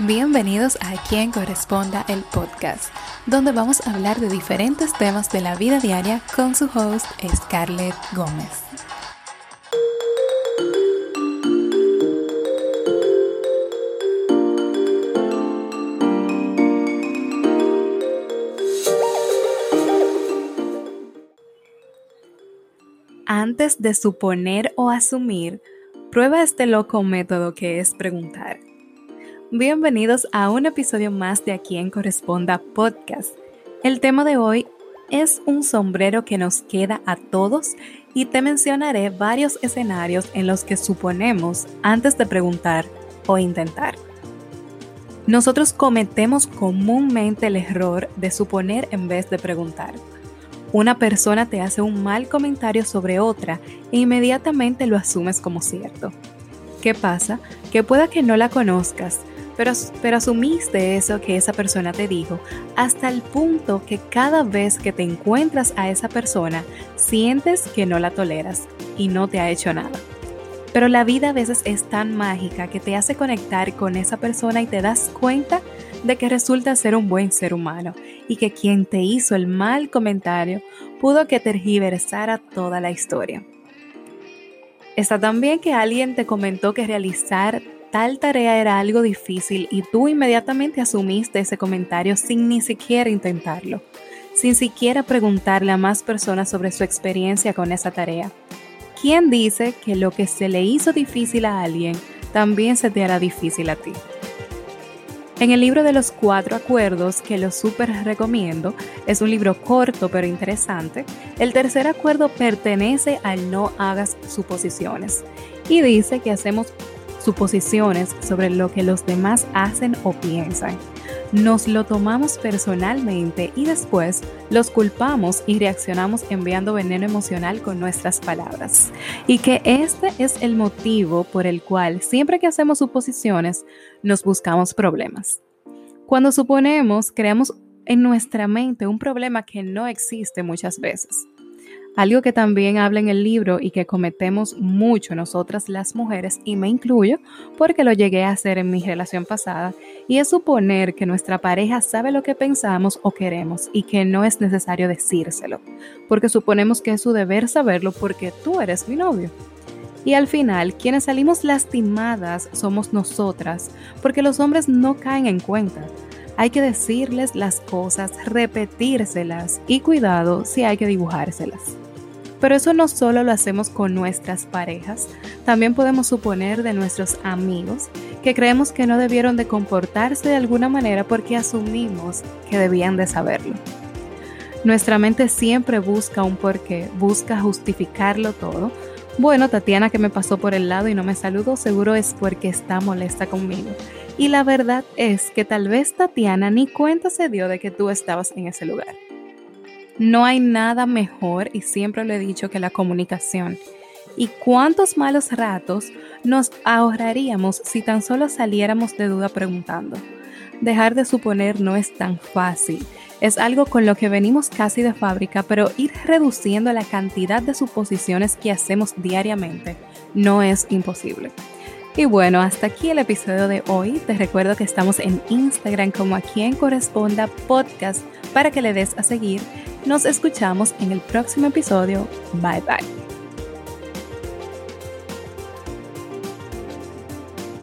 Bienvenidos a Quien Corresponda el podcast, donde vamos a hablar de diferentes temas de la vida diaria con su host Scarlett Gómez. Antes de suponer o asumir, prueba este loco método que es preguntar. Bienvenidos a un episodio más de A quien corresponda podcast. El tema de hoy es un sombrero que nos queda a todos y te mencionaré varios escenarios en los que suponemos antes de preguntar o intentar. Nosotros cometemos comúnmente el error de suponer en vez de preguntar. Una persona te hace un mal comentario sobre otra e inmediatamente lo asumes como cierto. ¿Qué pasa? Que pueda que no la conozcas, pero, pero asumiste eso que esa persona te dijo hasta el punto que cada vez que te encuentras a esa persona sientes que no la toleras y no te ha hecho nada. Pero la vida a veces es tan mágica que te hace conectar con esa persona y te das cuenta de que resulta ser un buen ser humano y que quien te hizo el mal comentario pudo que tergiversara toda la historia. Está también que alguien te comentó que realizar tal tarea era algo difícil y tú inmediatamente asumiste ese comentario sin ni siquiera intentarlo, sin siquiera preguntarle a más personas sobre su experiencia con esa tarea. ¿Quién dice que lo que se le hizo difícil a alguien también se te hará difícil a ti? En el libro de los cuatro acuerdos, que lo súper recomiendo, es un libro corto pero interesante, el tercer acuerdo pertenece al no hagas suposiciones y dice que hacemos suposiciones sobre lo que los demás hacen o piensan. Nos lo tomamos personalmente y después los culpamos y reaccionamos enviando veneno emocional con nuestras palabras. Y que este es el motivo por el cual siempre que hacemos suposiciones nos buscamos problemas. Cuando suponemos, creamos en nuestra mente un problema que no existe muchas veces. Algo que también habla en el libro y que cometemos mucho nosotras las mujeres, y me incluyo porque lo llegué a hacer en mi relación pasada, y es suponer que nuestra pareja sabe lo que pensamos o queremos y que no es necesario decírselo, porque suponemos que es su deber saberlo porque tú eres mi novio. Y al final, quienes salimos lastimadas somos nosotras, porque los hombres no caen en cuenta. Hay que decirles las cosas, repetírselas y cuidado si hay que dibujárselas. Pero eso no solo lo hacemos con nuestras parejas, también podemos suponer de nuestros amigos que creemos que no debieron de comportarse de alguna manera porque asumimos que debían de saberlo. Nuestra mente siempre busca un porqué, busca justificarlo todo. Bueno, Tatiana que me pasó por el lado y no me saludó, seguro es porque está molesta conmigo. Y la verdad es que tal vez Tatiana ni cuenta se dio de que tú estabas en ese lugar. No hay nada mejor, y siempre lo he dicho, que la comunicación. ¿Y cuántos malos ratos nos ahorraríamos si tan solo saliéramos de duda preguntando? Dejar de suponer no es tan fácil. Es algo con lo que venimos casi de fábrica, pero ir reduciendo la cantidad de suposiciones que hacemos diariamente no es imposible. Y bueno, hasta aquí el episodio de hoy. Te recuerdo que estamos en Instagram como a quien corresponda podcast para que le des a seguir nos escuchamos en el próximo episodio. Bye bye.